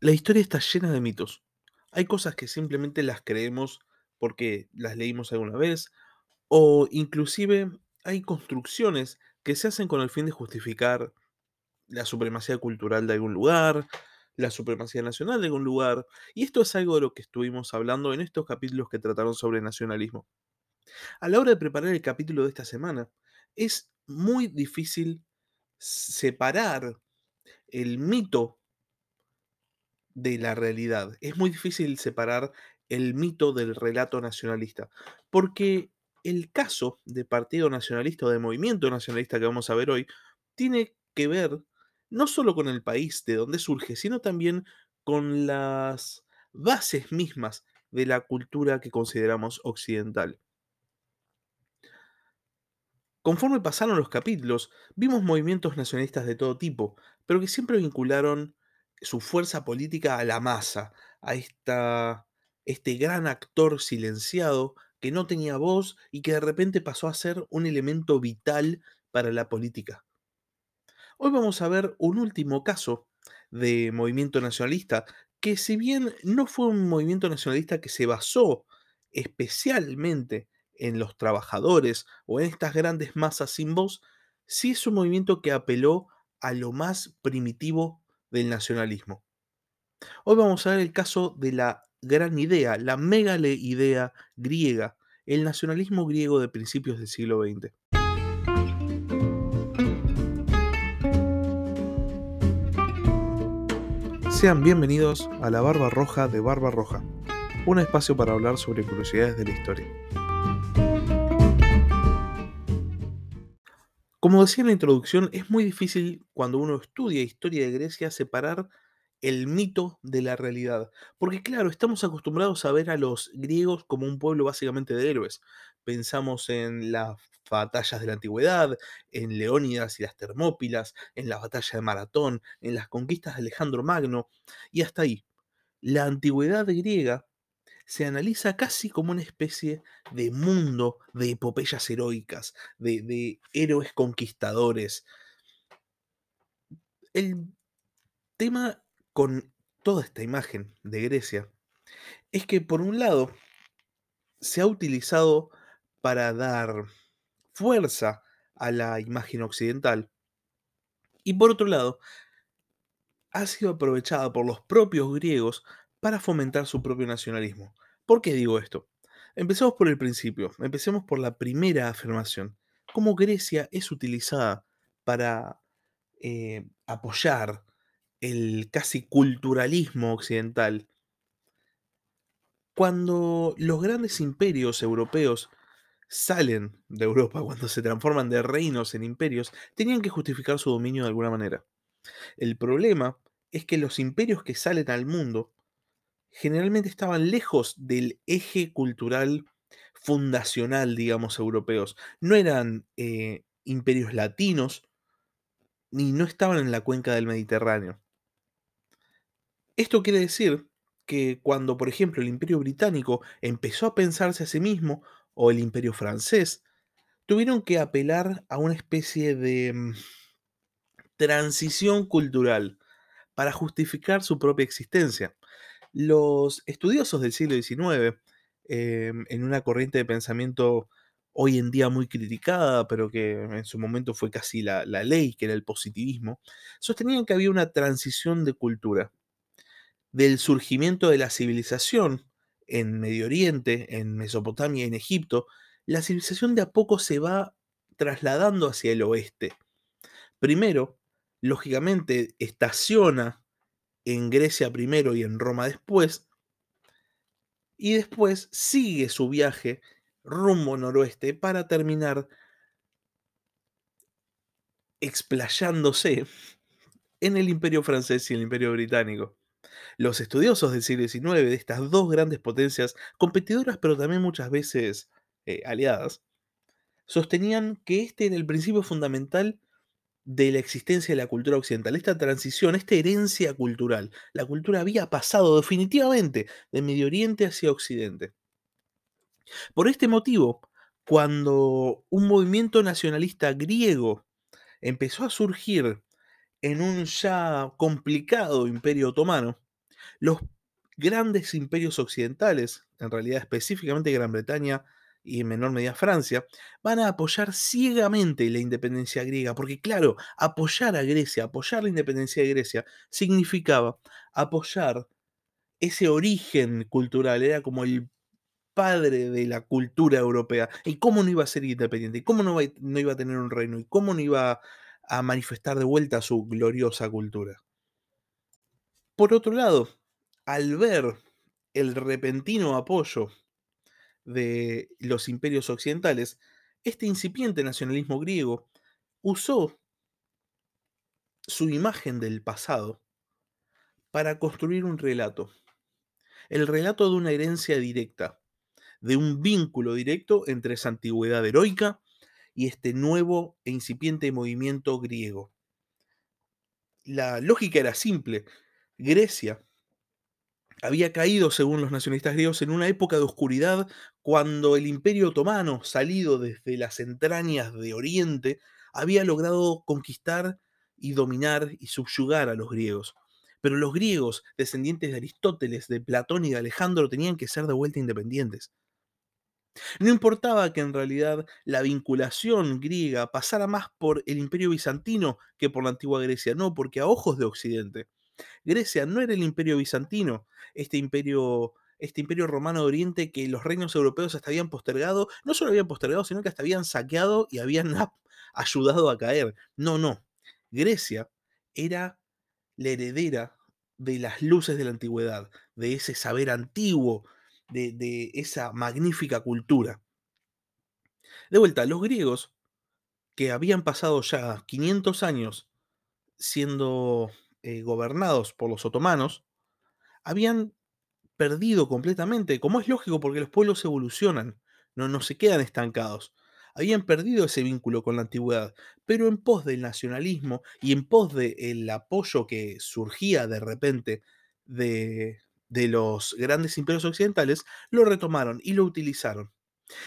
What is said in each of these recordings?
La historia está llena de mitos. Hay cosas que simplemente las creemos porque las leímos alguna vez, o inclusive hay construcciones que se hacen con el fin de justificar la supremacía cultural de algún lugar, la supremacía nacional de algún lugar, y esto es algo de lo que estuvimos hablando en estos capítulos que trataron sobre nacionalismo. A la hora de preparar el capítulo de esta semana, es muy difícil separar el mito de la realidad. Es muy difícil separar el mito del relato nacionalista, porque el caso de partido nacionalista o de movimiento nacionalista que vamos a ver hoy tiene que ver no solo con el país de donde surge, sino también con las bases mismas de la cultura que consideramos occidental. Conforme pasaron los capítulos, vimos movimientos nacionalistas de todo tipo, pero que siempre vincularon su fuerza política a la masa, a esta, este gran actor silenciado que no tenía voz y que de repente pasó a ser un elemento vital para la política. Hoy vamos a ver un último caso de movimiento nacionalista que si bien no fue un movimiento nacionalista que se basó especialmente en los trabajadores o en estas grandes masas sin voz, sí es un movimiento que apeló a lo más primitivo del nacionalismo. Hoy vamos a ver el caso de la gran idea, la megale idea griega, el nacionalismo griego de principios del siglo XX. Sean bienvenidos a la Barba Roja de Barba Roja, un espacio para hablar sobre curiosidades de la historia. Como decía en la introducción, es muy difícil cuando uno estudia historia de Grecia separar el mito de la realidad. Porque claro, estamos acostumbrados a ver a los griegos como un pueblo básicamente de héroes. Pensamos en las batallas de la antigüedad, en Leónidas y las Termópilas, en la batalla de Maratón, en las conquistas de Alejandro Magno, y hasta ahí. La antigüedad griega se analiza casi como una especie de mundo de epopeyas heroicas, de, de héroes conquistadores. El tema con toda esta imagen de Grecia es que por un lado se ha utilizado para dar fuerza a la imagen occidental y por otro lado ha sido aprovechada por los propios griegos para fomentar su propio nacionalismo. ¿Por qué digo esto? Empecemos por el principio, empecemos por la primera afirmación. Cómo Grecia es utilizada para eh, apoyar el casi culturalismo occidental. Cuando los grandes imperios europeos salen de Europa, cuando se transforman de reinos en imperios, tenían que justificar su dominio de alguna manera. El problema es que los imperios que salen al mundo generalmente estaban lejos del eje cultural fundacional, digamos, europeos. No eran eh, imperios latinos, ni no estaban en la cuenca del Mediterráneo. Esto quiere decir que cuando, por ejemplo, el imperio británico empezó a pensarse a sí mismo, o el imperio francés, tuvieron que apelar a una especie de mm, transición cultural para justificar su propia existencia. Los estudiosos del siglo XIX, em, en una corriente de pensamiento hoy en día muy criticada, pero que en su momento fue casi la, la, ley, que era el positivismo, sostenían que había una transición de cultura, del surgimiento de la civilización en Medio Oriente, en Mesopotamia en Egipto, la civilización de a poco se va trasladando hacia el oeste. Primero, lógicamente, estaciona en Grecia primero y en Roma después, y después sigue su viaje rumbo noroeste para terminar explayándose en el imperio francés y el imperio británico. Los estudiosos del siglo XIX, de estas dos grandes potencias, competidoras pero también muchas veces eh, aliadas, sostenían que este era el principio fundamental de la existencia de la cultura occidental, esta transición, esta herencia cultural. La cultura había pasado definitivamente de Medio Oriente hacia Occidente. Por este motivo, cuando un movimiento nacionalista griego empezó a surgir en un ya complicado imperio otomano, Los grandes imperios occidentales, en realidad específicamente Gran Bretaña y en menor medida Francia, van a apoyar ciegamente la independencia griega, porque claro, apoyar a Grecia, apoyar la independencia de Grecia, significaba apoyar ese origen cultural, era como el padre de la cultura europea. ¿Y cómo no iba a ser independiente? ¿Y cómo no, iba, no iba a tener un reino? ¿Y cómo no iba a manifestar de vuelta su gloriosa cultura? Por otro lado, al ver el repentino apoyo de los imperios occidentales, este incipiente nacionalismo griego usó su imagen del pasado para construir un relato. El relato de una herencia directa, de un vínculo directo entre esa antigüedad heroica y este nuevo e incipiente movimiento griego. La lógica era simple. Grecia había caído, según los nacionalistas griegos, en una época de oscuridad cuando el imperio otomano, salido desde las entrañas de Oriente, había logrado conquistar y dominar y subyugar a los griegos. Pero los griegos, descendientes de Aristóteles, de Platón y de Alejandro, tenían que ser de vuelta independientes. No importaba que en realidad la vinculación griega pasara más por el imperio bizantino que por la antigua Grecia, no, porque a ojos de Occidente, Grecia no era el imperio bizantino, este imperio, este imperio romano de Oriente que los reinos europeos hasta habían postergado, no solo habían postergado, sino que hasta habían saqueado y habían ayudado a caer. No, no. Grecia era la heredera de las luces de la antigüedad, de ese saber antiguo, de, esa magnífica cultura. De vuelta, los griegos, que habían pasado ya 500 años siendo eh, gobernados por los otomanos, habían perdido completamente, como es lógico porque los pueblos evolucionan, no, se quedan estancados. Habían perdido ese vínculo con la antigüedad, pero en pos del nacionalismo y en pos del apoyo que surgía de repente de, de los grandes imperios occidentales, lo retomaron y lo utilizaron.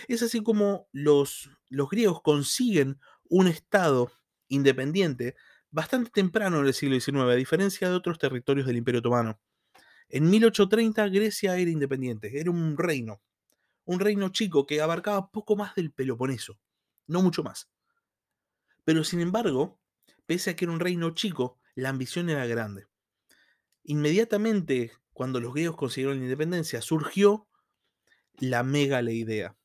Es así como los, los griegos consiguen un estado independiente bastante temprano en el siglo XIX, a diferencia de otros territorios del Imperio Otomano. En 1830 Grecia era independiente, era un reino, un reino chico que abarcaba poco más del Peloponeso, no mucho más. Pero sin embargo, pese a que era un reino chico, la ambición era grande. Inmediatamente, cuando los griegos consiguieron la independencia, surgió la megale idea.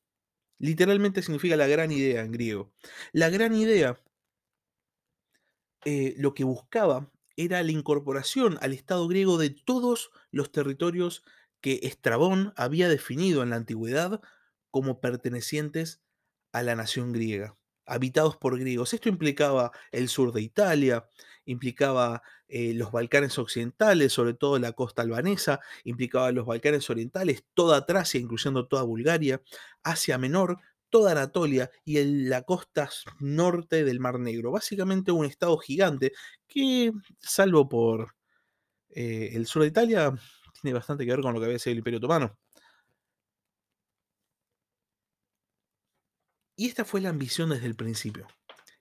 Literalmente significa la gran idea en griego. La gran idea eh, lo que buscaba era la incorporación al Estado griego de todos los territorios que Estrabón había definido en la antigüedad como pertenecientes a la nación griega, habitados por griegos. Esto implicaba el sur de Italia, implicaba eh, los Balcanes occidentales, sobre todo la costa albanesa, implicaba los Balcanes orientales, toda Tracia, incluyendo toda Bulgaria, Asia Menor, toda Anatolia y la costa norte del Mar Negro. Básicamente un estado gigante que, salvo por eh, el sur de Italia, tiene bastante que ver con lo que había sido el Imperio Otomano. Y esta fue la ambición desde el principio.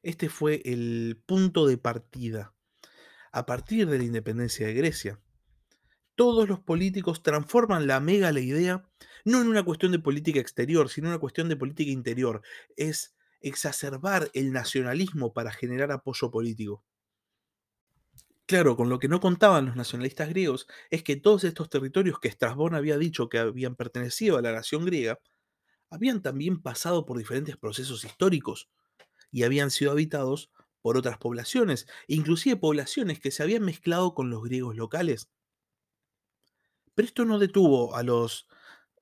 Este fue el punto de partida. A partir de la independencia de Grecia, todos los políticos transforman la mega la idea no en una cuestión de política exterior, sino en una cuestión de política interior. Es exacerbar el nacionalismo para generar apoyo político. Claro, con lo que no contaban los nacionalistas griegos es que todos estos territorios que Estrabón había dicho que habían pertenecido a la nación griega, habían también pasado por diferentes procesos históricos y habían sido habitados por otras poblaciones, inclusive poblaciones que se habían mezclado con los griegos locales. Pero esto no detuvo a los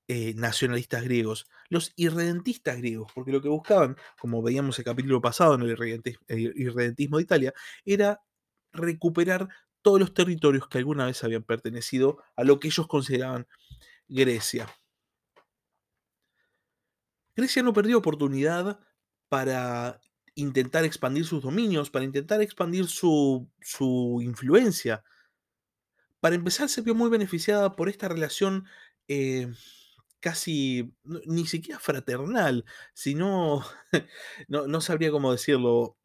eh, nacionalistas griegos, los irredentistas griegos, porque lo que buscaban, como veíamos el capítulo pasado en el irredentismo de Italia, era recuperar todos los territorios que alguna vez habían pertenecido a lo que ellos consideraban Grecia. Grecia no perdió oportunidad para intentar expandir sus dominios, para intentar expandir su, su influencia para empezar, se vio muy beneficiada por esta relación eh, casi, ni siquiera fraternal, sino, no, no sabría cómo decirlo,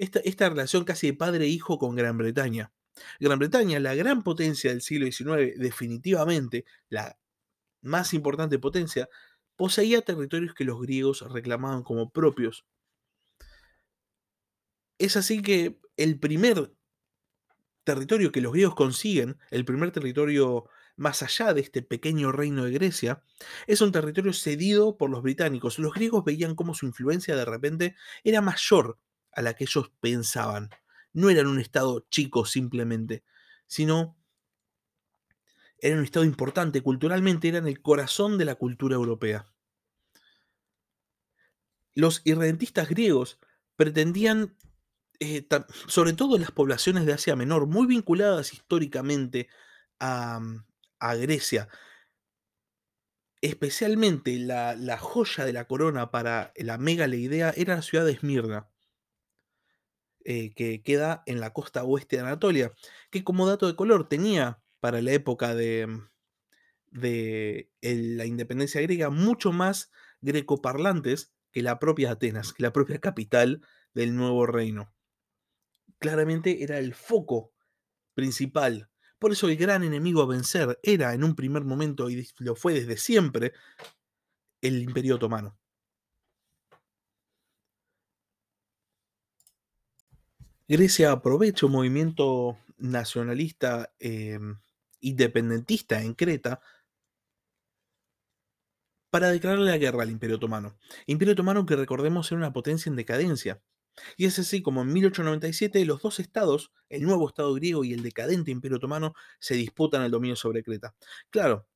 esta, relación casi de padre-hijo con Gran Bretaña. Gran Bretaña, la gran potencia del siglo XIX, definitivamente la más importante potencia, poseía territorios que los griegos reclamaban como propios. Es así que el primer territorio que los griegos consiguen, el primer territorio más allá de este pequeño reino de Grecia, es un territorio cedido por los británicos. Los griegos veían cómo su influencia de repente era mayor a la que ellos pensaban. No eran un estado chico simplemente, sino eran un estado importante culturalmente, eran el corazón de la cultura europea. Los irredentistas griegos pretendían, eh, sobre todo las poblaciones de Asia Menor, muy vinculadas históricamente a, a Grecia, especialmente la, la, joya de la corona para la idea era la ciudad de Esmirna, eh, que queda en la costa oeste de Anatolia, que como dato de color tenía para la época de, mm, de la independencia griega mucho más grecoparlantes que la propia Atenas, la propia capital del nuevo reino. Claramente era el foco principal. Por eso el gran enemigo a vencer era en un primer momento, y lo fue desde siempre, el Imperio Otomano. Grecia aprovecha un movimiento nacionalista em, independentista en Creta para declararle la guerra al Imperio Otomano. Imperio Otomano que recordemos era una potencia en decadencia. Y es así como en 1897 los dos estados, el nuevo estado griego y el decadente Imperio Otomano, se disputan el dominio sobre Creta. Claro,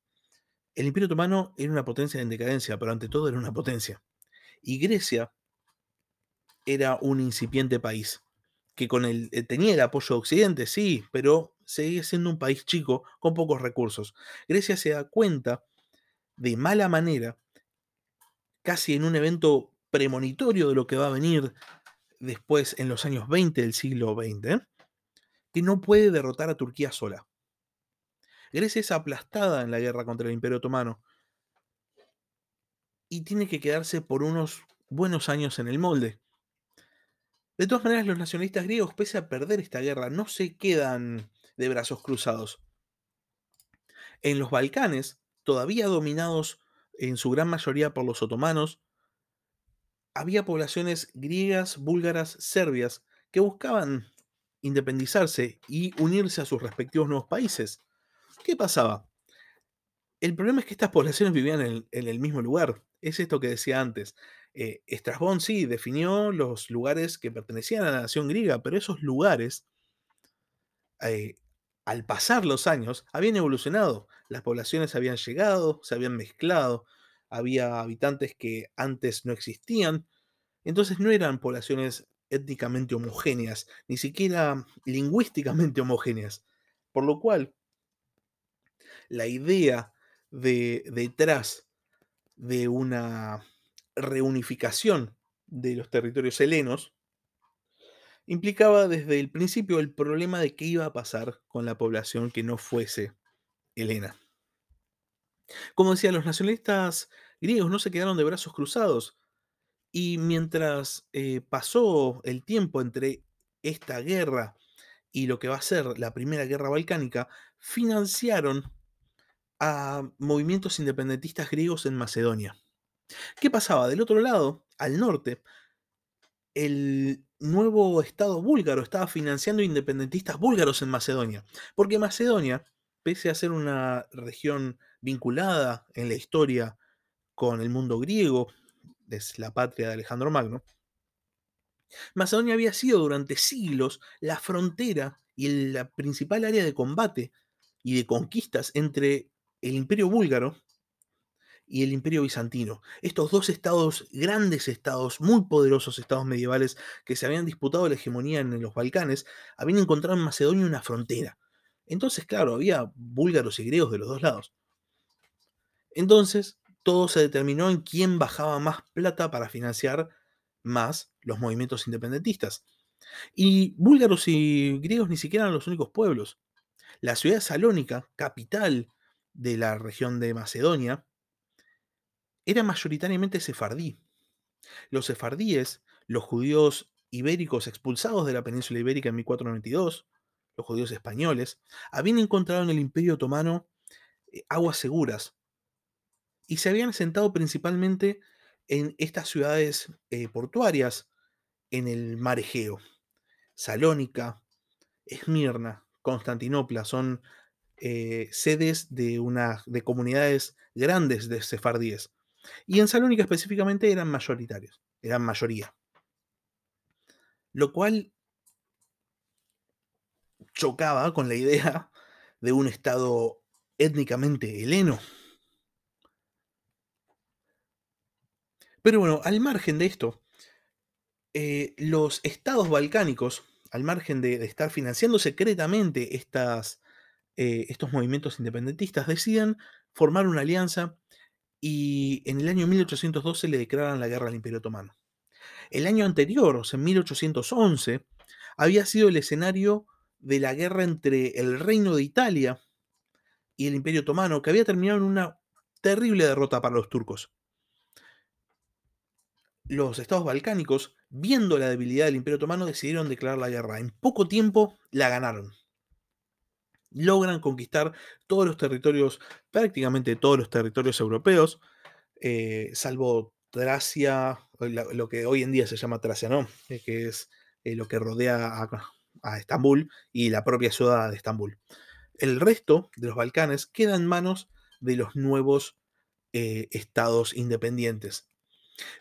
el Imperio Otomano era una potencia en decadencia, pero ante todo era una potencia. Y Grecia era un incipiente país que con el, eh, tenía el apoyo de Occidente, sí, pero seguía siendo un país chico con pocos recursos. Grecia se da cuenta de mala manera, casi en un evento premonitorio de lo que va a venir después en los años 20 del siglo XX, que no puede derrotar a Turquía sola. Grecia es aplastada en la guerra contra el Imperio Otomano y tiene que quedarse por unos buenos años en el molde. De todas maneras, los nacionalistas griegos, pese a perder esta guerra, no se quedan de brazos cruzados. En los Balcanes, todavía dominados en su gran mayoría por los otomanos, había poblaciones griegas, búlgaras, serbias, que buscaban independizarse y unirse a sus respectivos nuevos países. ¿Qué pasaba? El problema es que estas poblaciones vivían en, el mismo lugar. Es esto que decía antes. Eh, Estrasbón sí definió los lugares que pertenecían a la nación griega, pero esos lugares, eh, al pasar los años, habían evolucionado. Las poblaciones habían llegado, se habían mezclado, había habitantes que antes no existían. Entonces no eran poblaciones étnicamente homogéneas, ni siquiera lingüísticamente homogéneas. Por lo cual, la idea de detrás de una reunificación de los territorios helenos, implicaba desde el principio el problema de qué iba a pasar con la población que no fuese helena. Como decía, los nacionalistas griegos no se quedaron de brazos cruzados y mientras eh, pasó el tiempo entre esta guerra y lo que va a ser la primera guerra balcánica, financiaron a movimientos independentistas griegos en Macedonia. ¿Qué pasaba? Del otro lado, al norte, el nuevo Estado búlgaro estaba financiando independentistas búlgaros en Macedonia, porque Macedonia, pese a ser una región vinculada en la historia con el mundo griego, es la patria de Alejandro Magno, Macedonia había sido durante siglos la frontera y la principal área de combate y de conquistas entre el imperio búlgaro y el Imperio Bizantino. Estos dos estados, grandes estados, muy poderosos estados medievales que se habían disputado la hegemonía en los Balcanes, habían encontrado en Macedonia una frontera. Entonces, claro, había búlgaros y griegos de los dos lados. Entonces, todo se determinó en quién bajaba más plata para financiar más los movimientos independentistas. Y búlgaros y griegos ni siquiera eran los únicos pueblos. La ciudad Salónica, capital de la región de Macedonia, era mayoritariamente sefardí. Los sefardíes, los judíos ibéricos expulsados de la península ibérica en 1492, los judíos españoles, habían encontrado en el Imperio Otomano eh, aguas seguras y se habían asentado principalmente en estas ciudades eh, portuarias en el mar Egeo. Salónica, Esmirna, Constantinopla son eh, sedes de, una, de comunidades grandes de sefardíes. Y en Salónica específicamente eran mayoritarios, eran mayoría. Lo cual chocaba con la idea de un estado étnicamente heleno. Pero bueno, al margen de esto, eh, los estados balcánicos, al margen de, estar financiando secretamente estas, eh, estos movimientos independentistas, deciden formar una alianza y en el año 1812 le declaran la guerra al Imperio Otomano. El año anterior, o sea, en 1811, había sido el escenario de la guerra entre el Reino de Italia y el Imperio Otomano, que había terminado en una terrible derrota para los turcos. Los estados balcánicos, viendo la debilidad del Imperio Otomano, decidieron declarar la guerra. En poco tiempo la ganaron. Logran conquistar todos los territorios, prácticamente todos los territorios europeos, eh, salvo Tracia, lo que hoy en día se llama Tracia, ¿no? Eh, que es eh, lo que rodea a, Estambul y la propia ciudad de Estambul. El resto de los Balcanes queda en manos de los nuevos eh, estados independientes.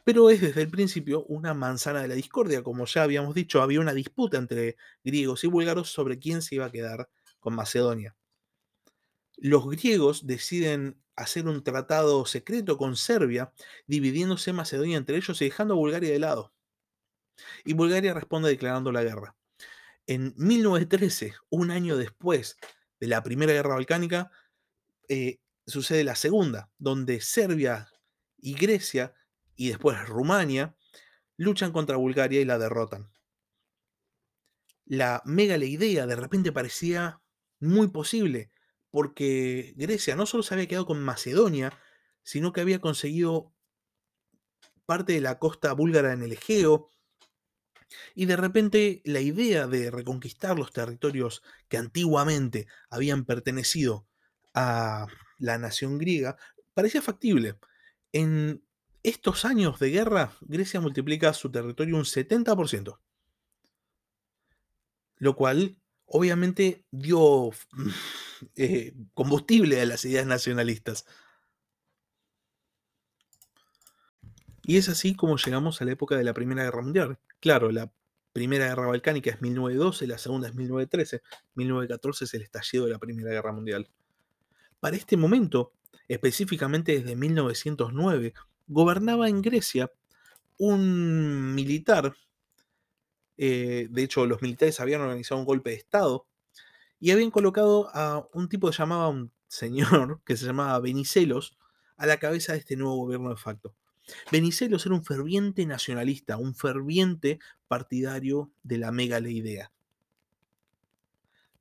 Pero es desde el principio una manzana de la discordia. Como ya habíamos dicho, había una disputa entre griegos y búlgaros sobre quién se iba a quedar con Macedonia. Los griegos deciden hacer un tratado secreto con Serbia, dividiéndose Macedonia entre ellos y dejando a Bulgaria de lado. Y Bulgaria responde declarando la guerra. En 1913, un año después de la Primera Guerra Balcánica, eh, sucede la Segunda, donde Serbia y Grecia, y después Rumania, luchan contra Bulgaria y la derrotan. La mega idea de repente parecía muy posible, porque Grecia no solo se había quedado con Macedonia, sino que había conseguido parte de la costa búlgara en el Egeo, y de repente la idea de reconquistar los territorios que antiguamente habían pertenecido a la nación griega parecía factible. En estos años de guerra, Grecia multiplica su territorio un 70%, lo cual obviamente dio eh, combustible a las ideas nacionalistas. Y es así como llegamos a la época de la Primera Guerra Mundial. Claro, la Primera Guerra Balcánica es 1912, la segunda es 1913, 1914 es el estallido de la Primera Guerra Mundial. Para este momento, específicamente desde 1909, gobernaba en Grecia un militar, eh, de hecho los militares habían organizado un golpe de Estado, y habían colocado a un tipo que llamaba un señor, que se llamaba Benicelos, a la cabeza de este nuevo gobierno de facto. Venizelos era un ferviente nacionalista, un ferviente partidario de la idea.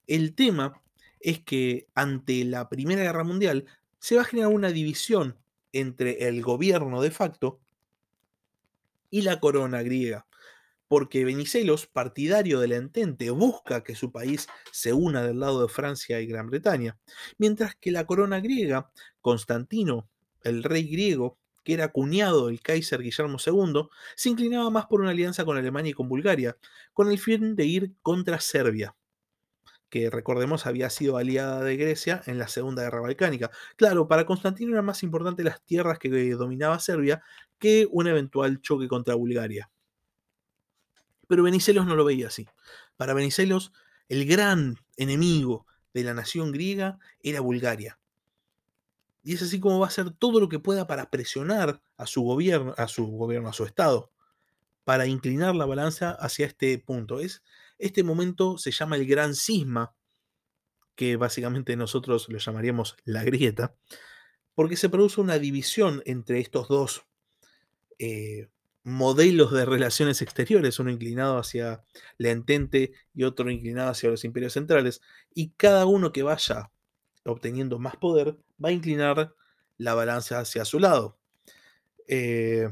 El tema es que ante la Primera Guerra Mundial se va a generar una división entre el gobierno de facto y la corona griega, porque Venizelos, partidario del entente, busca que su país se una del lado de Francia y Gran Bretaña, mientras que la corona griega, Constantino, el rey griego, que era cuñado del Kaiser Guillermo II, se inclinaba más por una alianza con Alemania y con Bulgaria, con el fin de ir contra Serbia, que recordemos había sido aliada de Grecia en la Segunda Guerra Balcánica. Claro, para Constantino era más importante las tierras que dominaba Serbia que un eventual choque contra Bulgaria. Pero Venizelos no lo veía así. Para Venizelos, el gran enemigo de la nación griega era Bulgaria. Y es así como va a hacer todo lo que pueda para presionar a su gobierno, a su gobierno, a su estado, para inclinar la balanza hacia este punto. Es, este momento se llama el gran cisma, que básicamente nosotros lo llamaríamos la grieta, porque se produce una división entre estos dos eh, modelos de relaciones exteriores, uno inclinado hacia la entente y otro inclinado hacia los imperios centrales, y cada uno que vaya obteniendo más poder, va a inclinar la balanza hacia su lado. Eh,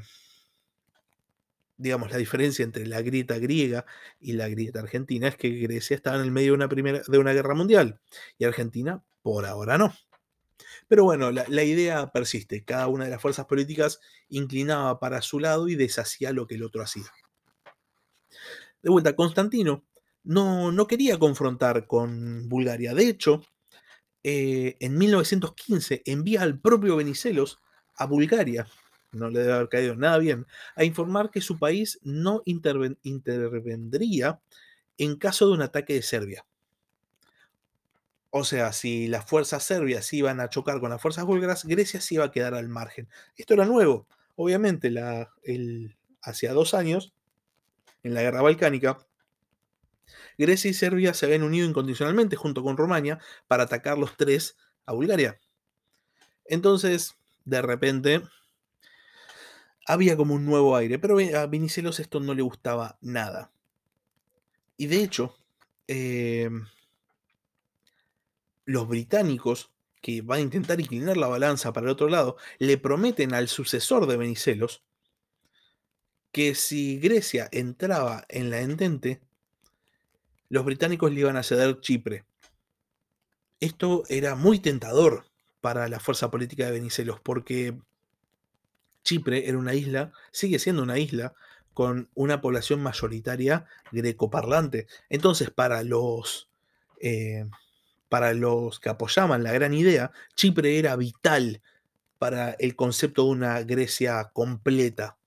digamos, la diferencia entre la grieta griega y la grieta argentina es que Grecia estaba en el medio de una, primera, de una guerra mundial y Argentina por ahora no. Pero bueno, la, idea persiste. Cada una de las fuerzas políticas inclinaba para su lado y deshacía lo que el otro hacía. De vuelta, Constantino no, no quería confrontar con Bulgaria. De hecho, eh, en 1915 envía al propio Venizelos a Bulgaria, no le debe haber caído nada bien, a informar que su país no interven intervendría en caso de un ataque de Serbia. O sea, si las fuerzas serbias iban a chocar con las fuerzas búlgaras, Grecia se iba a quedar al margen. Esto era nuevo. Obviamente, la, el, hacia dos años, en la guerra balcánica, Grecia y Serbia se habían unido incondicionalmente junto con Rumania para atacar los tres a Bulgaria. Entonces, de repente, había como un nuevo aire, pero a Vinicelos esto no le gustaba nada. Y de hecho, eh, los británicos, que van a intentar inclinar la balanza para el otro lado, le prometen al sucesor de Venizelos que si Grecia entraba en la entente, los británicos le iban a ceder Chipre. Esto era muy tentador para la fuerza política de Venizelos, porque Chipre era una isla, sigue siendo una isla, con una población mayoritaria grecoparlante. Entonces, para los, eh, para los que apoyaban la gran idea, Chipre era vital para el concepto de una Grecia completa.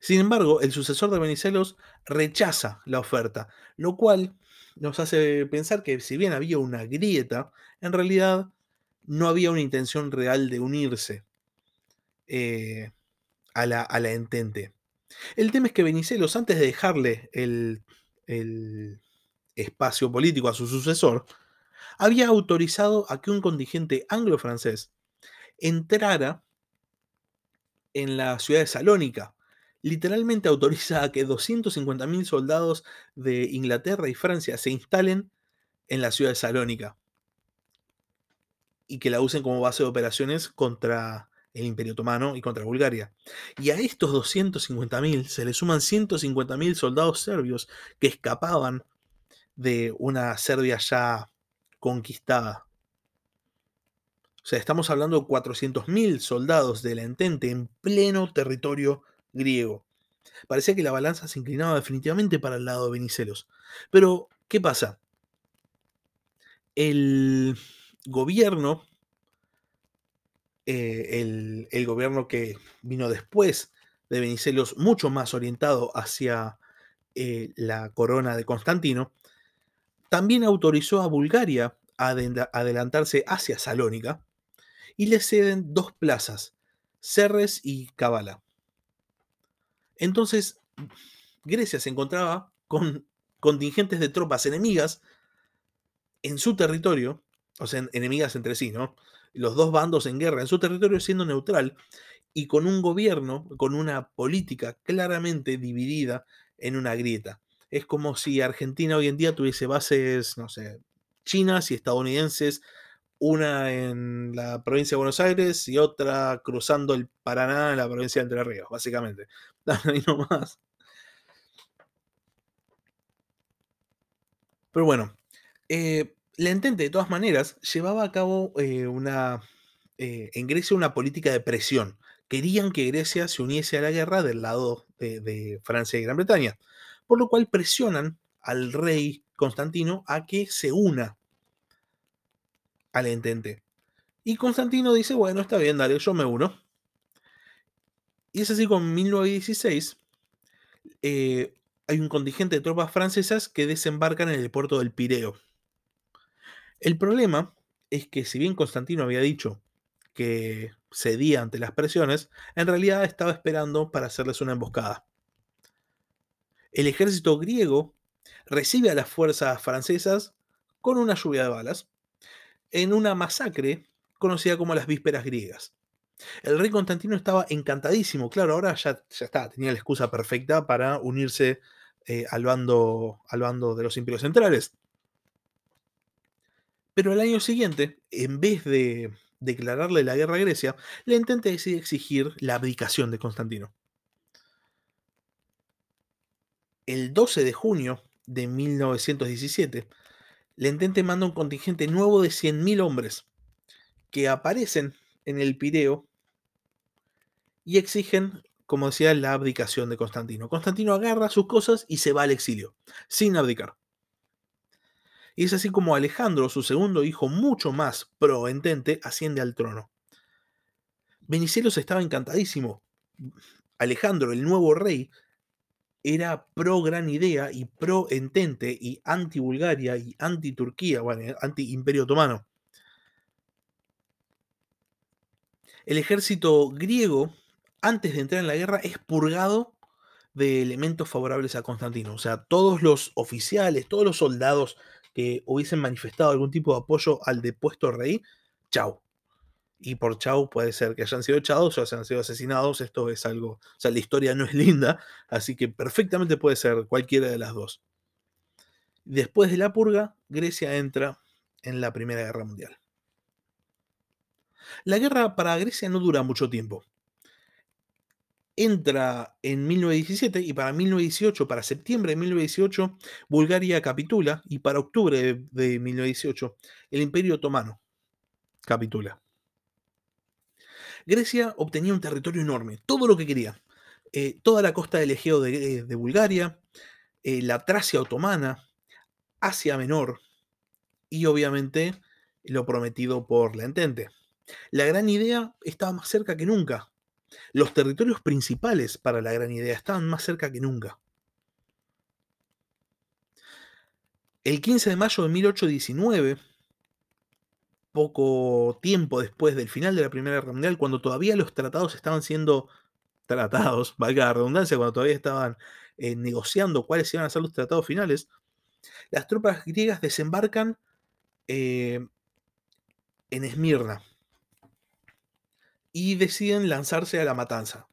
Sin embargo, el sucesor de Venizelos rechaza la oferta, lo cual nos hace pensar que si bien había una grieta, en realidad no había una intención real de unirse eh, a, la, a, la, entente. El tema es que Venizelos, antes de dejarle el, el espacio político a su sucesor, había autorizado a que un contingente anglo-francés entrara en la ciudad de Salónica, literalmente autoriza a que 250.000 soldados de Inglaterra y Francia se instalen en la ciudad de Salónica y que la usen como base de operaciones contra el Imperio Otomano y contra Bulgaria. Y a estos 250.000 se le suman 150.000 soldados serbios que escapaban de una Serbia ya conquistada. O sea, estamos hablando de 400.000 soldados de la Entente en pleno territorio griego. Parecía que la balanza se inclinaba definitivamente para el lado de Venicelos. Pero, ¿qué pasa? El gobierno, eh, el, gobierno que vino después de Venicelos, mucho más orientado hacia eh, la corona de Constantino, también autorizó a Bulgaria a adelantarse hacia Salónica y le ceden dos plazas, Serres y Cabala. Entonces, Grecia se encontraba con contingentes de tropas enemigas en su territorio, o sea, enemigas entre sí, ¿no? Los dos bandos en guerra en su territorio siendo neutral y con un gobierno, con una política claramente dividida en una grieta. Es como si Argentina hoy en día tuviese bases, no sé, chinas y estadounidenses una en la provincia de Buenos Aires y otra cruzando el Paraná en la provincia de Entre Ríos, básicamente. Ahí nomás. Pero bueno, eh, la Entente de todas maneras llevaba a cabo eh, una, eh, en Grecia una política de presión. Querían que Grecia se uniese a la guerra del lado de, de Francia y Gran Bretaña, por lo cual presionan al rey Constantino a que se una al entente. Y Constantino dice, bueno, está bien, dale, yo me uno. Y es así con 1916, eh, hay un contingente de tropas francesas que desembarcan en el puerto del Pireo. El problema es que si bien Constantino había dicho que cedía ante las presiones, en realidad estaba esperando para hacerles una emboscada. El ejército griego recibe a las fuerzas francesas con una lluvia de balas en una masacre conocida como las vísperas griegas. El rey Constantino estaba encantadísimo, claro, ahora ya, ya está, tenía la excusa perfecta para unirse eh, al, bando, al bando de los imperios centrales. Pero el año siguiente, en vez de declararle la guerra a Grecia, la decide exigir la abdicación de Constantino. El 12 de junio de 1917, la Entente manda un contingente nuevo de 100.000 hombres que aparecen en el Pireo y exigen, como decía, la abdicación de Constantino. Constantino agarra sus cosas y se va al exilio, sin abdicar. Y es así como Alejandro, su segundo hijo, mucho más pro-entente, asciende al trono. Venicelos estaba encantadísimo. Alejandro, el nuevo rey, era pro gran idea y pro entente y anti Bulgaria y anti Turquía, bueno, anti Imperio Otomano. El ejército griego, antes de entrar en la guerra, es purgado de elementos favorables a Constantino. O sea, todos los oficiales, todos los soldados que hubiesen manifestado algún tipo de apoyo al depuesto rey, chau. Y por chau puede ser que hayan sido echados o hayan sido asesinados. Esto es algo. O sea, la historia no es linda, así que perfectamente puede ser cualquiera de las dos. Después de la purga, Grecia entra en la Primera Guerra Mundial. La guerra para Grecia no dura mucho tiempo. Entra en 1917 y para 1918, para septiembre de 1918, Bulgaria capitula y para octubre de 1918 el Imperio Otomano capitula. Grecia obtenía un territorio enorme, todo lo que quería. Eh, toda la costa del Egeo de, eh, Bulgaria, eh, la Tracia otomana, Asia Menor y obviamente lo prometido por la Entente. La gran idea estaba más cerca que nunca. Los territorios principales para la gran idea estaban más cerca que nunca. El 15 de mayo de 1819, poco tiempo después del final de la Primera Guerra Mundial, cuando todavía los tratados estaban siendo tratados, valga la redundancia, cuando todavía estaban eh, negociando cuáles iban a ser los tratados finales, las tropas griegas desembarcan eh, en Esmirna, y deciden lanzarse a la matanza.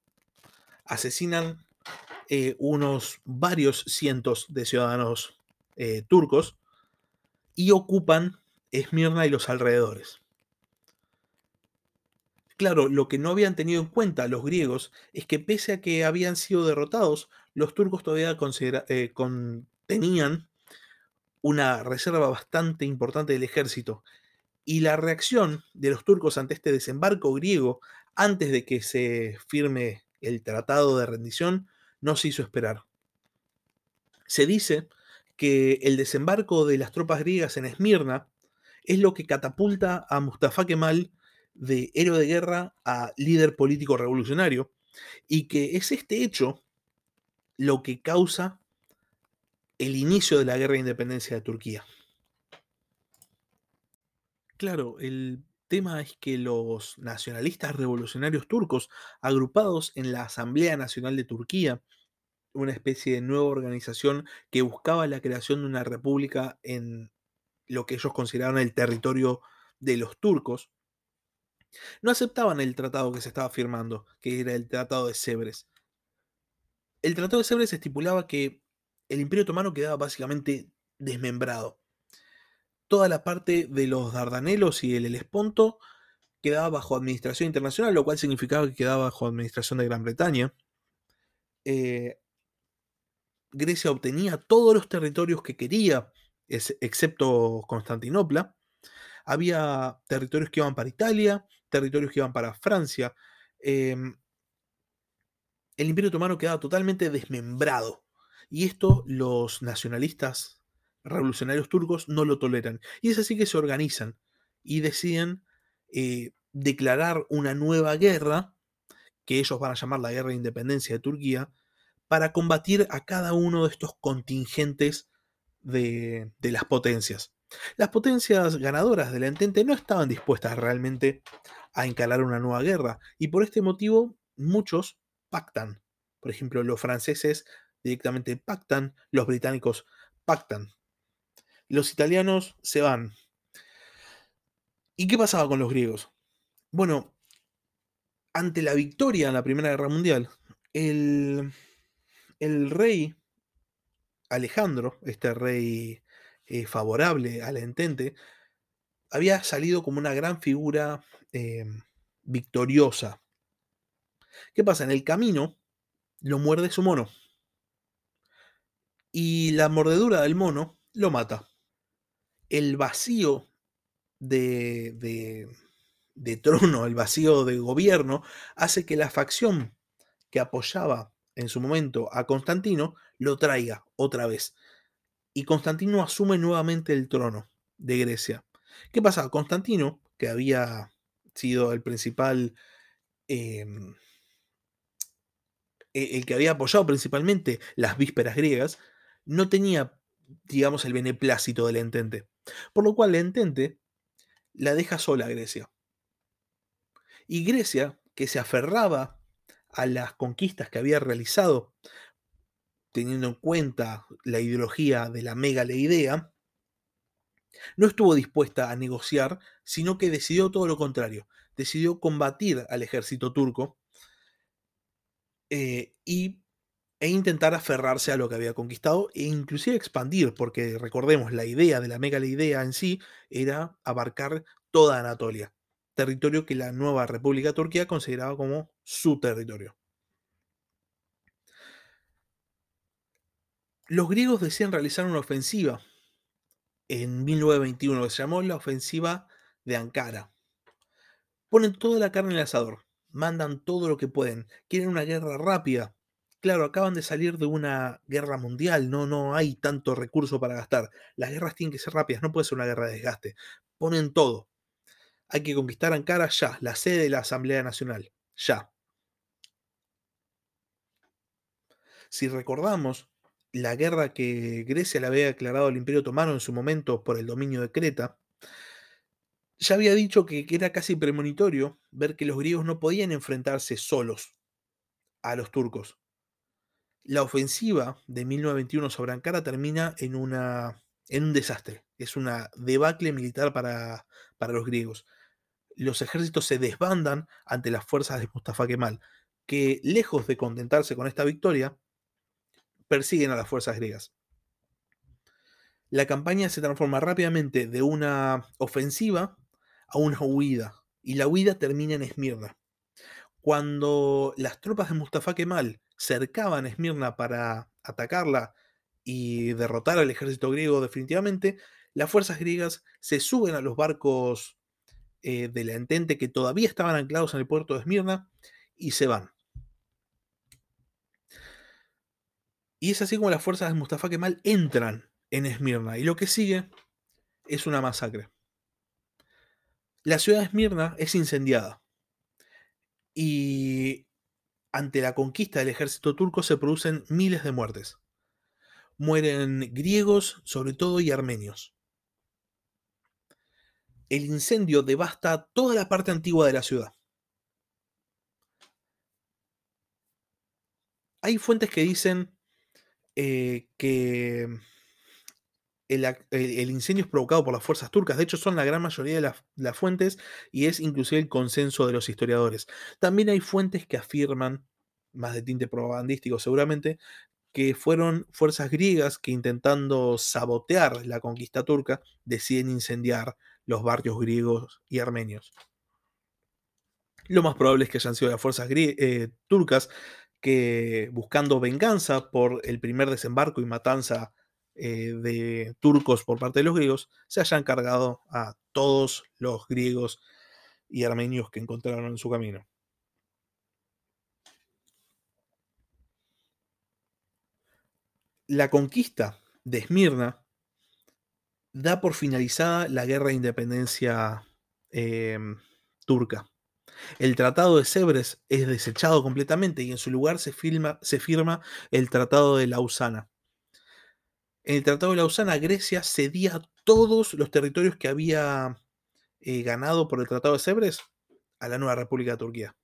Asesinan eh, unos varios cientos de ciudadanos turcos y ocupan Esmirna y los alrededores. Claro, lo que no habían tenido en cuenta los griegos es que pese a que habían sido derrotados, los turcos todavía eh, tenían una reserva bastante importante del ejército y la reacción de los turcos ante este desembarco griego, antes de que se firme el tratado de rendición, no se hizo esperar. Se dice que el desembarco de las tropas griegas en Esmirna es lo que catapulta a Mustafa Kemal de héroe de guerra a líder político revolucionario, y que es este hecho lo que causa el inicio de la guerra de independencia de Turquía. Claro, el tema es que los nacionalistas revolucionarios turcos, agrupados en la Asamblea Nacional de Turquía, una especie de nueva organización que buscaba la creación de una república en lo que ellos consideraban el territorio de los turcos, no aceptaban el tratado que se estaba firmando, que era el Tratado de Sebres. El Tratado de Sebres estipulaba que el Imperio Otomano quedaba básicamente desmembrado toda la parte de los Dardanelos y el Helesponto quedaba bajo administración internacional, lo cual significaba que quedaba bajo administración de Gran Bretaña. Eh, Grecia obtenía todos los territorios que quería, excepto Constantinopla. Había territorios que iban para Italia, territorios que iban para Francia. Em, el Imperio Otomano quedaba totalmente desmembrado. Y esto los nacionalistas revolucionarios turcos no lo toleran. Y es así que se organizan y deciden eh, declarar una nueva guerra, que ellos van a llamar la Guerra de Independencia de Turquía, para combatir a cada uno de estos contingentes de, las potencias. Las potencias ganadoras de la Entente no estaban dispuestas realmente a encalar una nueva guerra, y por este motivo muchos pactan. Por ejemplo, los franceses directamente pactan, los británicos pactan los italianos se van. ¿Y qué pasaba con los griegos? Bueno, ante la victoria en la Primera Guerra Mundial, el, el rey Alejandro, este rey eh, favorable a la entente, había salido como una gran figura eh, victoriosa. ¿Qué pasa? En el camino lo muerde su mono. y la mordedura del mono lo mata. El vacío de, de, de trono, el vacío de gobierno, hace que la facción que apoyaba en su momento a Constantino lo traiga otra vez. Y Constantino asume nuevamente el trono de Grecia. ¿Qué pasa? Constantino, que había sido el principal, eh, el que había apoyado principalmente las vísperas griegas, no tenía, digamos, el beneplácito del entente. Por lo cual el entente la deja sola a Grecia. Y Grecia, que se aferraba a las conquistas que había realizado, teniendo en cuenta la ideología de la idea, no estuvo dispuesta a negociar, sino que decidió todo lo contrario. Decidió combatir al ejército turco eh, y, e intentar aferrarse a lo que había conquistado e inclusive expandir, porque recordemos, la idea de la idea en sí era abarcar toda Anatolia, territorio que la nueva República Turquía consideraba como su territorio. Los griegos decían realizar una ofensiva en 1921 que se llamó la ofensiva de Ankara. Ponen toda la carne en el asador, mandan todo lo que pueden, quieren una guerra rápida. Claro, acaban de salir de una guerra mundial, no, no hay tanto recurso para gastar. Las guerras tienen que ser rápidas, no puede ser una guerra de desgaste. Ponen todo. Hay que conquistar Ankara ya, la sede de la Asamblea Nacional, ya. Si recordamos, la guerra que Grecia le había declarado al Imperio Otomano en su momento por el dominio de Creta, ya había dicho que, era casi premonitorio ver que los griegos no podían enfrentarse solos a los turcos. La ofensiva de 1921 sobre Ankara termina en, una, en un desastre. Es una debacle militar para, para los griegos. Los ejércitos se desbandan ante las fuerzas de Mustafa Kemal, que lejos de contentarse con esta victoria, persiguen a las fuerzas griegas. La campaña se transforma rápidamente de una ofensiva a una huida, y la huida termina en Esmirna. Cuando las tropas de Mustafa Kemal cercaban Esmirna para atacarla y derrotar al ejército griego definitivamente, las fuerzas griegas se suben a los barcos eh, de la entente que todavía estaban anclados en el puerto de Esmirna y se van. Y es así como las fuerzas de Mustafa Kemal entran en Esmirna. Y lo que sigue es una masacre. La ciudad de Esmirna es incendiada. Y ante la conquista del ejército turco se producen miles de muertes. Mueren griegos, sobre todo, y armenios. El incendio devasta toda la parte antigua de la ciudad. Hay fuentes que dicen eh, que el, incendio es provocado por las fuerzas turcas. De hecho, son la gran mayoría de las, fuentes y es inclusive el consenso de los historiadores. También hay fuentes que afirman, más de tinte propagandístico seguramente, que fueron fuerzas griegas que intentando sabotear la conquista turca deciden incendiar los barrios griegos y armenios. Lo más probable es que hayan sido las fuerzas eh, turcas que buscando venganza por el primer desembarco y matanza eh, de turcos por parte de los griegos, se hayan cargado a todos los griegos y armenios que encontraron en su camino. La conquista de Esmirna da por finalizada la guerra de independencia em, turca. El Tratado de Sebres es desechado completamente y en su lugar se, firma el Tratado de Lausana. En el Tratado de Lausana, Grecia cedía todos los territorios que había eh, ganado por el Tratado de Sebres a la nueva República de Turquía.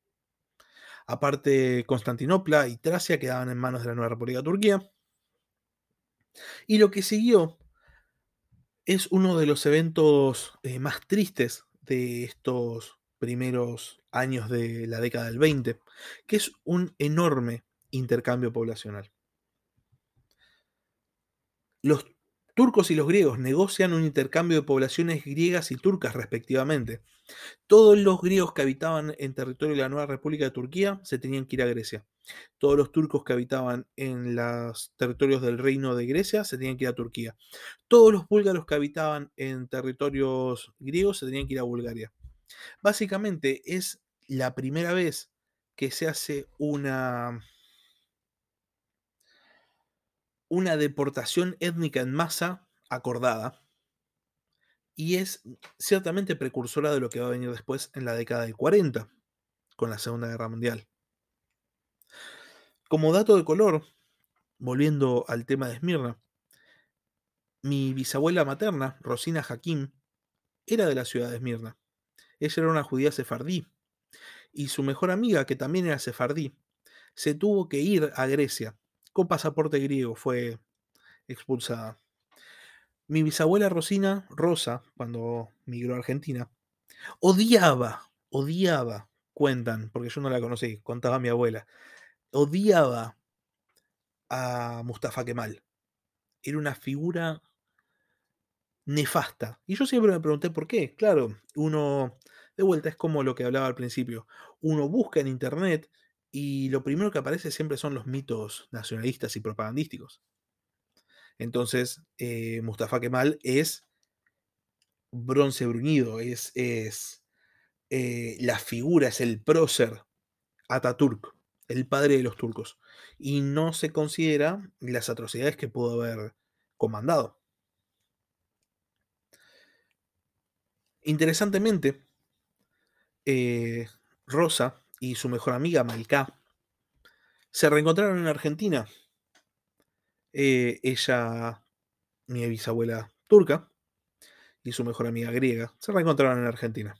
Aparte, Constantinopla y Tracia quedaban en manos de la nueva República de Turquía. Y lo que siguió es uno de los eventos eh, más tristes de estos primeros años de la década del 20, que es un enorme intercambio poblacional. Los Turcos y los griegos negocian un intercambio de poblaciones griegas y turcas respectivamente. Todos los griegos que habitaban en territorio de la nueva República de Turquía se tenían que ir a Grecia. Todos los turcos que habitaban en los territorios del reino de Grecia se tenían que ir a Turquía. Todos los búlgaros que habitaban en territorios griegos se tenían que ir a Bulgaria. Básicamente es la primera vez que se hace una, una deportación étnica en masa acordada y es ciertamente precursora de lo que va a venir después en la década del 40, con la Segunda Guerra Mundial. Como dato de color, volviendo al tema de Esmirna, mi bisabuela materna, Rosina Hakim, era de la ciudad de Esmirna. Ella era una judía sefardí, y su mejor amiga, que también era sefardí, se tuvo que ir a Grecia. Con pasaporte griego fue expulsada. Mi bisabuela Rosina, Rosa, cuando migró a Argentina, odiaba, odiaba, cuentan, porque yo no la conocí, contaba mi abuela, odiaba a Mustafa Kemal. Era una figura nefasta. Y yo siempre me pregunté por qué. Claro, uno, de vuelta, es como lo que hablaba al principio. Uno busca en internet y lo primero que aparece siempre son los mitos nacionalistas y propagandísticos. Entonces, eh, Mustafa Kemal es bronce bruñido, es, es eh, la figura, es el prócer Ataturk, el padre de los turcos. Y no se considera las atrocidades que pudo haber comandado. Interesantemente, eh, Rosa y su mejor amiga Malka se reencontraron en Argentina eh, ella, mi bisabuela turca, y su mejor amiga griega, se reencontraron en Argentina.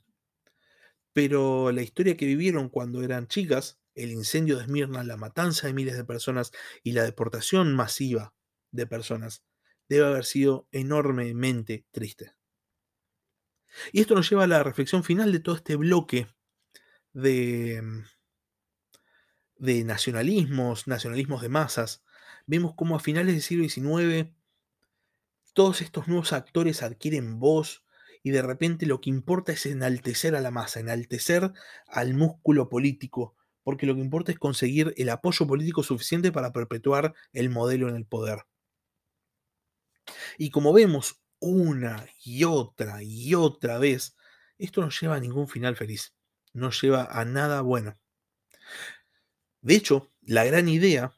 Pero la historia que vivieron cuando eran chicas, el incendio de Esmirna, la matanza de miles de personas y la deportación masiva de personas, debe haber sido enormemente triste. Y esto nos lleva a la reflexión final de todo este bloque de, de nacionalismos, nacionalismos de masas, vemos cómo a finales del siglo XIX todos estos nuevos actores adquieren voz y de repente lo que importa es enaltecer a la masa, enaltecer al músculo político, porque lo que importa es conseguir el apoyo político suficiente para perpetuar el modelo en el poder. Y como vemos una y otra y otra vez, esto no lleva a ningún final feliz, no lleva a nada bueno. De hecho, la gran idea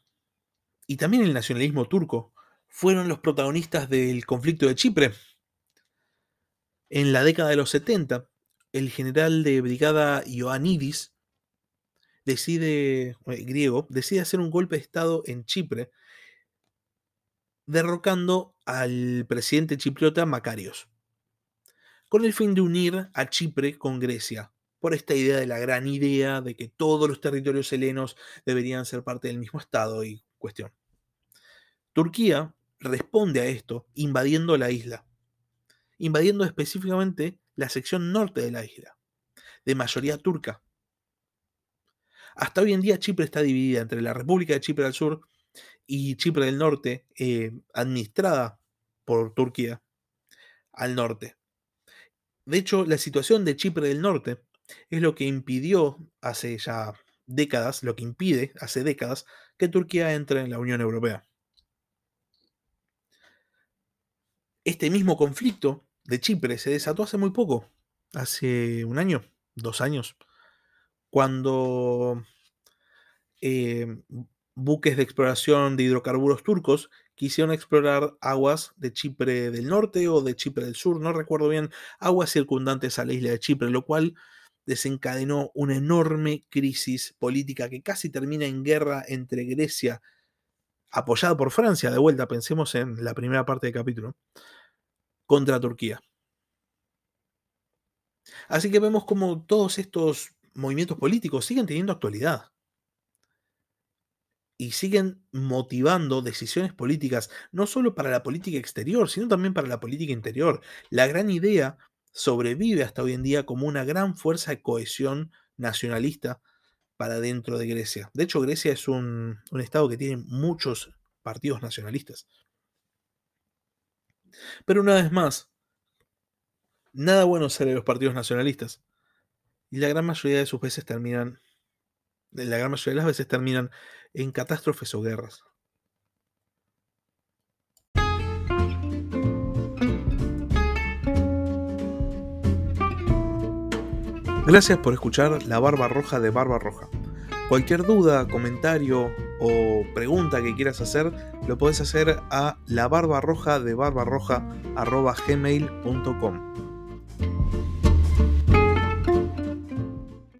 y también el nacionalismo turco fueron los protagonistas del conflicto de Chipre. En la década de los 70, el general de brigada Ioannidis decide, eh, griego, decide hacer un golpe de Estado en Chipre, derrocando al presidente chipriota Macarios, con el fin de unir a Chipre con Grecia, por esta idea de la gran idea de que todos los territorios helenos deberían ser parte del mismo Estado y cuestión. Turquía responde a esto invadiendo la isla, invadiendo específicamente la sección norte de la isla, de mayoría turca. Hasta hoy en día Chipre está dividida entre la República de Chipre al sur y Chipre del norte, eh, administrada por Turquía al norte. De hecho, la situación de Chipre del norte es lo que impidió hace ya décadas, lo que impide hace décadas que Turquía entre en la Unión Europea. Este mismo conflicto de Chipre se desató hace muy poco, hace un año, dos años, cuando eh, buques de exploración de hidrocarburos turcos quisieron explorar aguas de Chipre del norte o de Chipre del sur, no recuerdo bien, aguas circundantes a la isla de Chipre, lo cual desencadenó una enorme crisis política que casi termina en guerra entre Grecia, apoyada por Francia, de vuelta, pensemos en la primera parte del capítulo, contra Turquía. Así que vemos como todos estos movimientos políticos siguen teniendo actualidad y siguen motivando decisiones políticas, no solo para la política exterior, sino también para la política interior. La gran idea sobrevive hasta hoy en día como una gran fuerza de cohesión nacionalista para dentro de Grecia. De hecho, Grecia es un, estado que tiene muchos partidos nacionalistas. Pero una vez más, nada bueno sale de los partidos nacionalistas. Y la gran mayoría de sus veces terminan, la gran mayoría de las veces terminan en catástrofes o guerras. Gracias por escuchar La Barba Roja de Barba Roja. Cualquier duda, comentario o pregunta que quieras hacer, lo puedes hacer a la barbarroja de barbarroja.gmail.com.